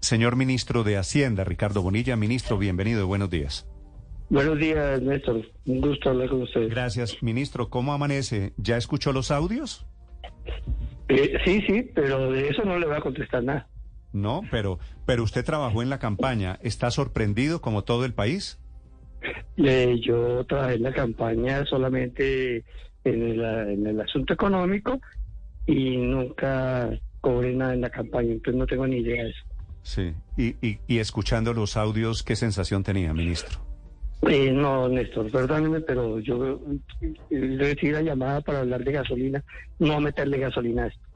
Señor ministro de Hacienda, Ricardo Bonilla. Ministro, bienvenido y buenos días. Buenos días, Néstor. Un gusto hablar con usted. Gracias. Ministro, ¿cómo amanece? ¿Ya escuchó los audios? Eh, sí, sí, pero de eso no le voy a contestar nada. No, pero, pero usted trabajó en la campaña. ¿Está sorprendido como todo el país? Eh, yo trabajé en la campaña solamente en el, en el asunto económico y nunca cobré nada en la campaña, entonces no tengo ni idea de eso. Sí, y, y, y escuchando los audios, ¿qué sensación tenía, ministro? Eh, no, Néstor, perdóneme, pero yo le recibí la llamada para hablar de gasolina, no meterle gasolina a esto.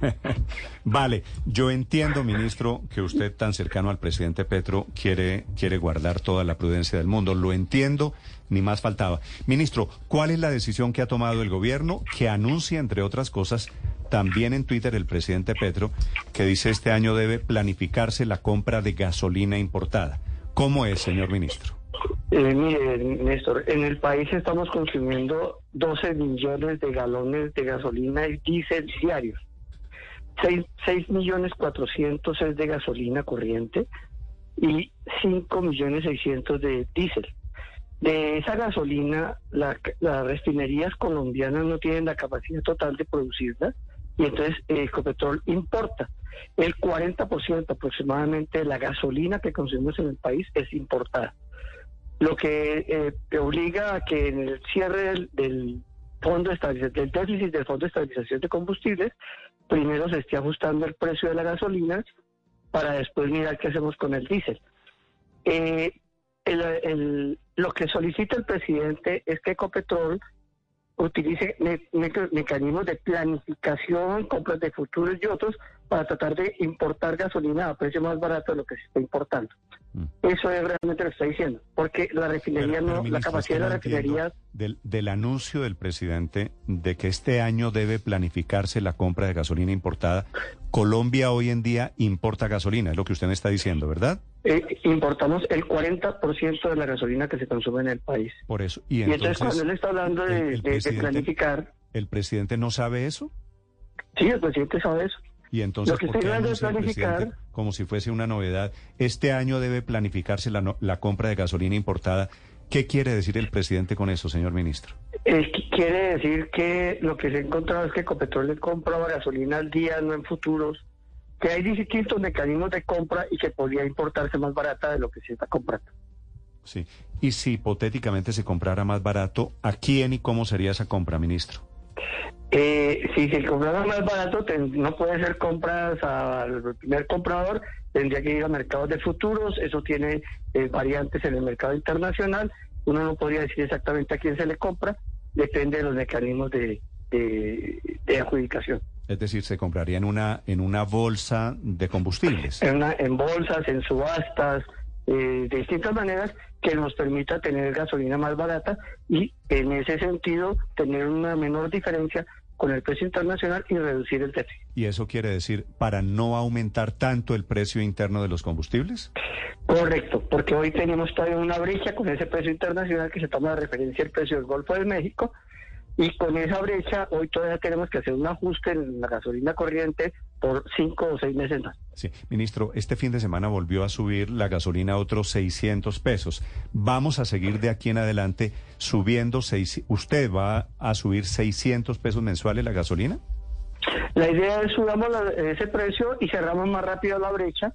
vale, yo entiendo, ministro, que usted tan cercano al presidente Petro quiere, quiere guardar toda la prudencia del mundo. Lo entiendo, ni más faltaba. Ministro, ¿cuál es la decisión que ha tomado el gobierno que anuncia, entre otras cosas, también en Twitter el presidente Petro, que dice este año debe planificarse la compra de gasolina importada? ¿Cómo es, señor ministro? Eh, mire, Néstor, en el país estamos consumiendo 12 millones de galones de gasolina y diésel diarios. 6, millones 400 es de gasolina corriente y 5 millones 600 de diésel. De esa gasolina, las refinerías colombianas no tienen la capacidad total de producirla y entonces Ecopetrol importa. El 40% aproximadamente de la gasolina que consumimos en el país es importada. Lo que eh, obliga a que en el cierre del, fondo de del déficit del Fondo de Estabilización de Combustibles, primero se esté ajustando el precio de la gasolina para después mirar qué hacemos con el diésel. Eh, lo que solicita el presidente es que Ecopetrol utilice mecanismos de planificación, compras de futuros y otros para tratar de importar gasolina a precio más barato de lo que se está importando. Mm. Eso es realmente lo que está diciendo, porque la refinería no, la capacidad de la refinería... Del, del anuncio del presidente de que este año debe planificarse la compra de gasolina importada, Colombia hoy en día importa gasolina, es lo que usted me está diciendo, ¿verdad? Eh, importamos el 40% de la gasolina que se consume en el país. Por eso. Y entonces, cuando él está hablando de, planificar... ¿El presidente no sabe eso? Sí, el presidente sabe eso. Y entonces, ¿por qué planificar... como si fuese una novedad, este año debe planificarse la, la compra de gasolina importada? ¿Qué quiere decir el presidente con eso, señor ministro? Eh, quiere decir que lo que se ha encontrado es que Ecopetrol le compra gasolina al día, no en futuros, que hay distintos mecanismos de compra y que podría importarse más barata de lo que se está comprando. Sí, y si hipotéticamente se comprara más barato, ¿a quién y cómo sería esa compra, ministro? Eh, si se comprara más barato, no puede ser compras al primer comprador, tendría que ir a mercados de futuros, eso tiene eh, variantes en el mercado internacional, uno no podría decir exactamente a quién se le compra, depende de los mecanismos de, adjudicación. Es decir, se compraría en una en una bolsa de combustibles. En, en bolsas, en subastas, eh, de distintas maneras que nos permita tener gasolina más barata y en ese sentido tener una menor diferencia con el precio internacional y reducir el déficit. ¿Y eso quiere decir para no aumentar tanto el precio interno de los combustibles? Correcto, porque hoy tenemos todavía una brecha con ese precio internacional que se toma de referencia el precio del Golfo de México y con esa brecha, hoy todavía tenemos que hacer un ajuste en la gasolina corriente por cinco o seis meses más. Sí, ministro, este fin de semana volvió a subir la gasolina a otros 600 pesos. ¿Vamos a seguir de aquí en adelante subiendo? Seis, ¿Usted va a subir 600 pesos mensuales la gasolina? La idea es subamos ese precio y cerramos más rápido la brecha.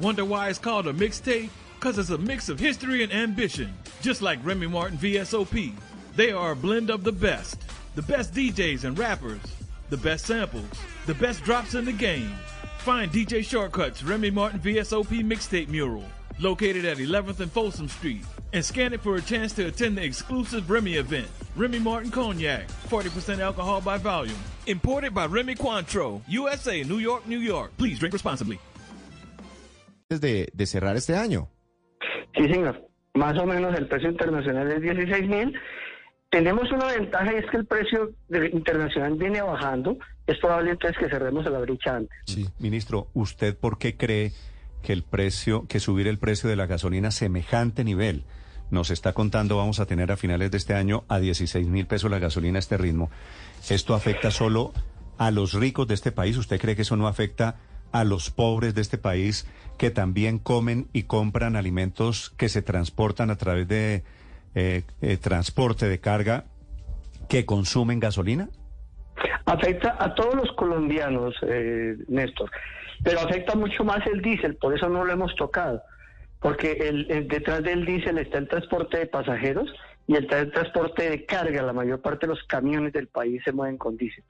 Wonder why it's called a mixtape? Because it's a mix of history and ambition, just like Remy Martin VSOP. They are a blend of the best. The best DJs and rappers. The best samples. The best drops in the game. Find DJ Shortcuts Remy Martin VSOP mixtape mural located at 11th and Folsom Street and scan it for a chance to attend the exclusive Remy event. Remy Martin Cognac, 40% alcohol by volume. Imported by Remy Cointreau, USA, New York, New York. Please drink responsibly. De, de cerrar este año. Sí, señor. Más o menos el precio internacional es 16 mil Tenemos una ventaja y es que el precio internacional viene bajando. Es probable entonces que cerremos la brecha antes. Sí, ministro, ¿usted por qué cree que el precio, que subir el precio de la gasolina a semejante nivel? Nos está contando, vamos a tener a finales de este año a 16 mil pesos la gasolina a este ritmo. ¿Esto afecta solo a los ricos de este país? ¿Usted cree que eso no afecta a los pobres de este país que también comen y compran alimentos que se transportan a través de eh, eh, transporte de carga que consumen gasolina? Afecta a todos los colombianos, eh, Néstor, pero afecta mucho más el diésel, por eso no lo hemos tocado, porque el, detrás del diésel está el transporte de pasajeros y el, transporte de carga, la mayor parte de los camiones del país se mueven con diésel.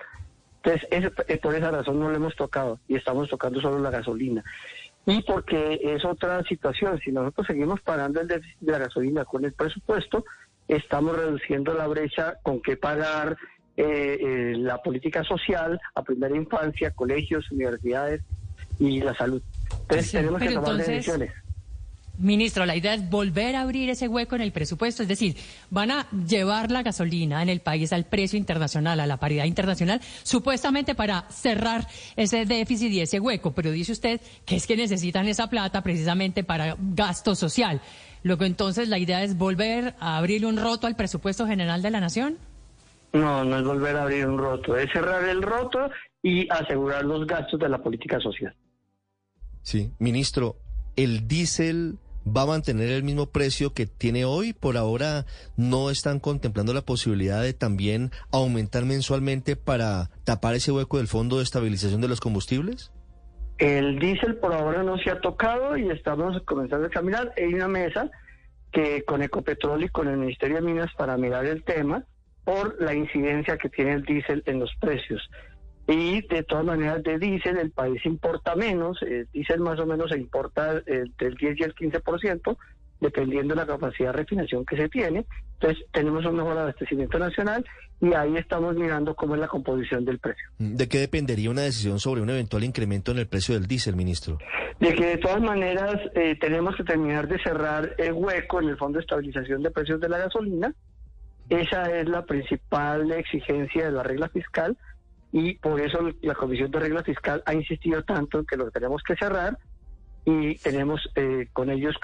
Entonces, es, por esa razón no lo hemos tocado y estamos tocando solo la gasolina. Y porque es otra situación, si nosotros seguimos pagando el déficit de la gasolina con el presupuesto, estamos reduciendo la brecha con que pagar eh, eh, la política social a primera infancia, colegios, universidades y la salud. Entonces tenemos que tomar decisiones. Ministro, la idea es volver a abrir ese hueco en el presupuesto, es decir, van a llevar la gasolina en el país al precio internacional, a la paridad internacional, supuestamente para cerrar ese déficit y ese hueco, pero dice usted que es que necesitan esa plata precisamente para gasto social. Luego entonces la idea es volver a abrir un roto al presupuesto general de la nación. No, no es volver a abrir un roto, es cerrar el roto y asegurar los gastos de la política social. Sí, ministro, el diésel va a mantener el mismo precio que tiene hoy. Por ahora no están contemplando la posibilidad de también aumentar mensualmente para tapar ese hueco del Fondo de Estabilización de los Combustibles. El diésel por ahora no se ha tocado y estamos comenzando a caminar. Hay una mesa que con Ecopetrol y con el Ministerio de Minas para mirar el tema por la incidencia que tiene el diésel en los precios. Y de todas maneras de diésel el país importa menos, el diésel más o menos se importa eh, del 10 y el 15%, dependiendo de la capacidad de refinación que se tiene. Entonces tenemos un mejor abastecimiento nacional y ahí estamos mirando cómo es la composición del precio. ¿De qué dependería una decisión sobre un eventual incremento en el precio del diésel, ministro? De que de todas maneras eh, tenemos que terminar de cerrar el hueco en el Fondo de Estabilización de Precios de la Gasolina esa es la principal exigencia de la regla fiscal y por eso la Comisión de Regla Fiscal ha insistido tanto en que lo tenemos que cerrar y tenemos eh, con ellos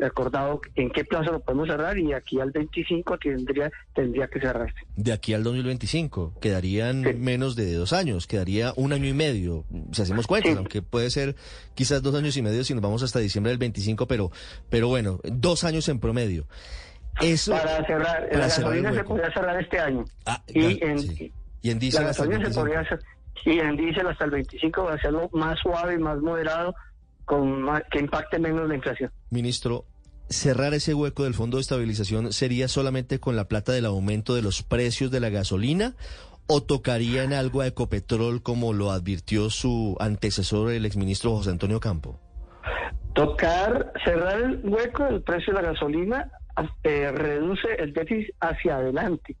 acordado en qué plazo lo podemos cerrar y aquí al 25 tendría tendría que cerrarse. De aquí al 2025 quedarían menos de dos años, quedaría un año y medio, si hacemos cuentas, aunque puede ser quizás dos años y medio si nos vamos hasta diciembre del 25, pero, pero bueno, dos años en promedio para cerrar, la gasolina se podría cerrar este año. Ah, y, en, y en diésel hasta el Se hacer, y en diésel hasta el 25 va a hacerlo más suave y más moderado con que impacte menos la inflación. Ministro, cerrar ese hueco del Fondo de Estabilización sería solamente con la plata del aumento de los precios de la gasolina o tocaría en algo a Ecopetrol como lo advirtió su antecesor, el exministro José Antonio Campo? Tocar, cerrar el hueco del precio de la gasolina eh, reduce el déficit hacia adelante.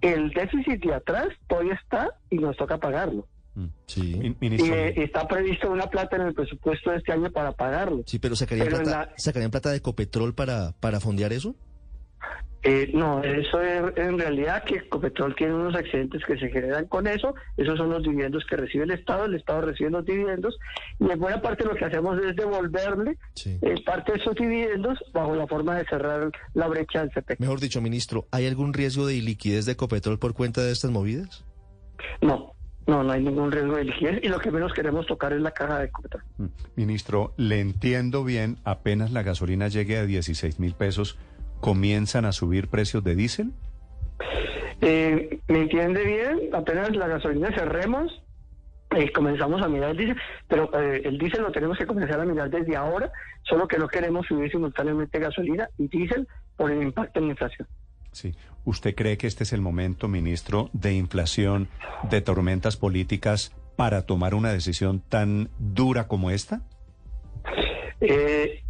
El déficit de atrás todavía está y nos toca pagarlo. Mm, y eh, está previsto una plata en el presupuesto de este año para pagarlo. Sí, pero ¿sacarían, plata, ¿sacarían plata de Copetrol para, para fondear eso? Eh, no, eso es en realidad que Copetrol tiene unos accidentes que se generan con eso, esos son los dividendos que recibe el Estado, el Estado recibe los dividendos y en buena parte lo que hacemos es devolverle eh, parte de esos dividendos bajo la forma de cerrar la brecha del CP. Mejor dicho, ministro, ¿hay algún riesgo de liquidez de Copetrol por cuenta de estas movidas? No, no, no hay ningún riesgo de liquidez y lo que menos queremos tocar es la caja de Copetrol. Mm, ministro, le entiendo bien, apenas la gasolina llegue a 16 mil pesos comienzan a subir precios de diésel? Eh, ¿Me entiende bien? Apenas la gasolina cerremos, eh, comenzamos a mirar el diésel, pero eh, el diésel lo tenemos que comenzar a mirar desde ahora, solo que no queremos subir simultáneamente gasolina y diésel por el impacto en la inflación. Sí. ¿Usted cree que este es el momento, ministro, de inflación, de tormentas políticas, para tomar una decisión tan dura como esta? Eh,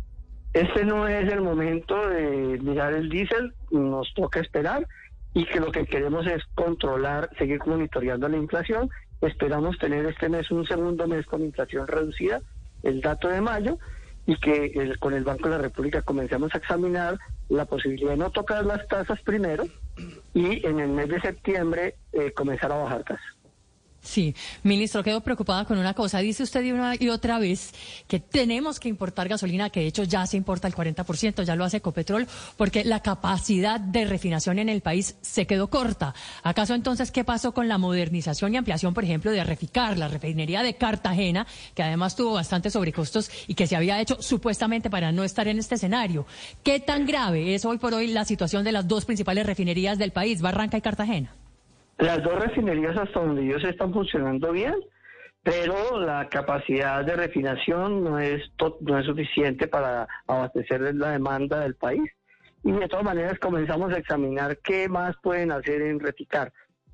este no es el momento de mirar el diésel, nos toca esperar y que lo que queremos es controlar, seguir monitoreando la inflación. Esperamos tener este mes un segundo mes con inflación reducida, el dato de mayo, y que con el Banco de la República comencemos a examinar la posibilidad de no tocar las tasas primero y en el mes de septiembre eh, comenzar a bajar tasas. Sí, ministro, quedo preocupada con una cosa. Dice usted y una y otra vez que tenemos que importar gasolina, que de hecho ya se importa el 40%, ya lo hace Ecopetrol, porque la capacidad de refinación en el país se quedó corta. ¿Acaso entonces qué pasó con la modernización y ampliación, por ejemplo, de Reficar, la refinería de Cartagena, que además tuvo bastantes sobrecostos y que se había hecho supuestamente para no estar en este escenario? ¿Qué tan grave es hoy por hoy la situación de las dos principales refinerías del país, Barranca y Cartagena? Las dos refinerías hasta donde ellos están funcionando bien, pero la capacidad de refinación no es, no es suficiente para abastecer la demanda del país. Y de todas maneras comenzamos a examinar qué más pueden hacer en Reticar.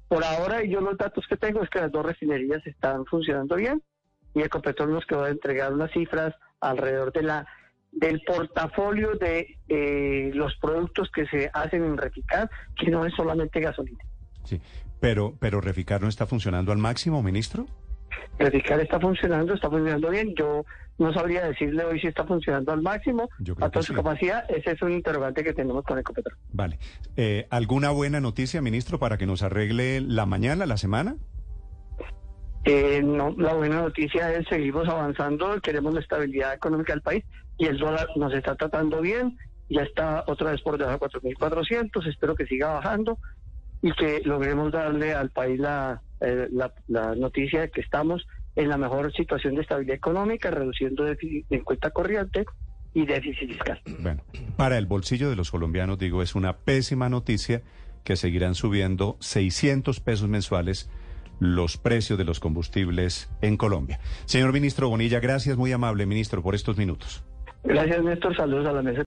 Por ahora, yo los datos que tengo es que las dos refinerías están funcionando bien y Ecopetrol nos quedó de entregar unas cifras alrededor de la del portafolio de eh, los productos que se hacen en Reticar, que no es solamente gasolina. Sí, pero, pero Reficar no está funcionando al máximo, ministro. Reficar está funcionando, está funcionando bien. Yo no sabría decirle hoy si está funcionando al máximo, a toda su capacidad. Ese es un interrogante que tenemos con Ecopetrol. Vale. Eh, ¿Alguna buena noticia, ministro, para que nos arregle la mañana, la semana? Eh, no, la buena noticia es seguimos avanzando, queremos la estabilidad económica del país y el dólar nos está tratando bien, ya está otra vez por debajo de 4.400, espero que siga bajando y que logremos darle al país eh, la, la, noticia de que estamos en la mejor situación de estabilidad económica, reduciendo déficit en cuenta corriente y déficit fiscal. Bueno, para el bolsillo de los colombianos, digo, es una pésima noticia que seguirán subiendo 600 pesos mensuales los precios de los combustibles en Colombia. Señor ministro Bonilla, gracias, muy amable ministro, por estos minutos. Gracias, Néstor. Saludos a la mesa.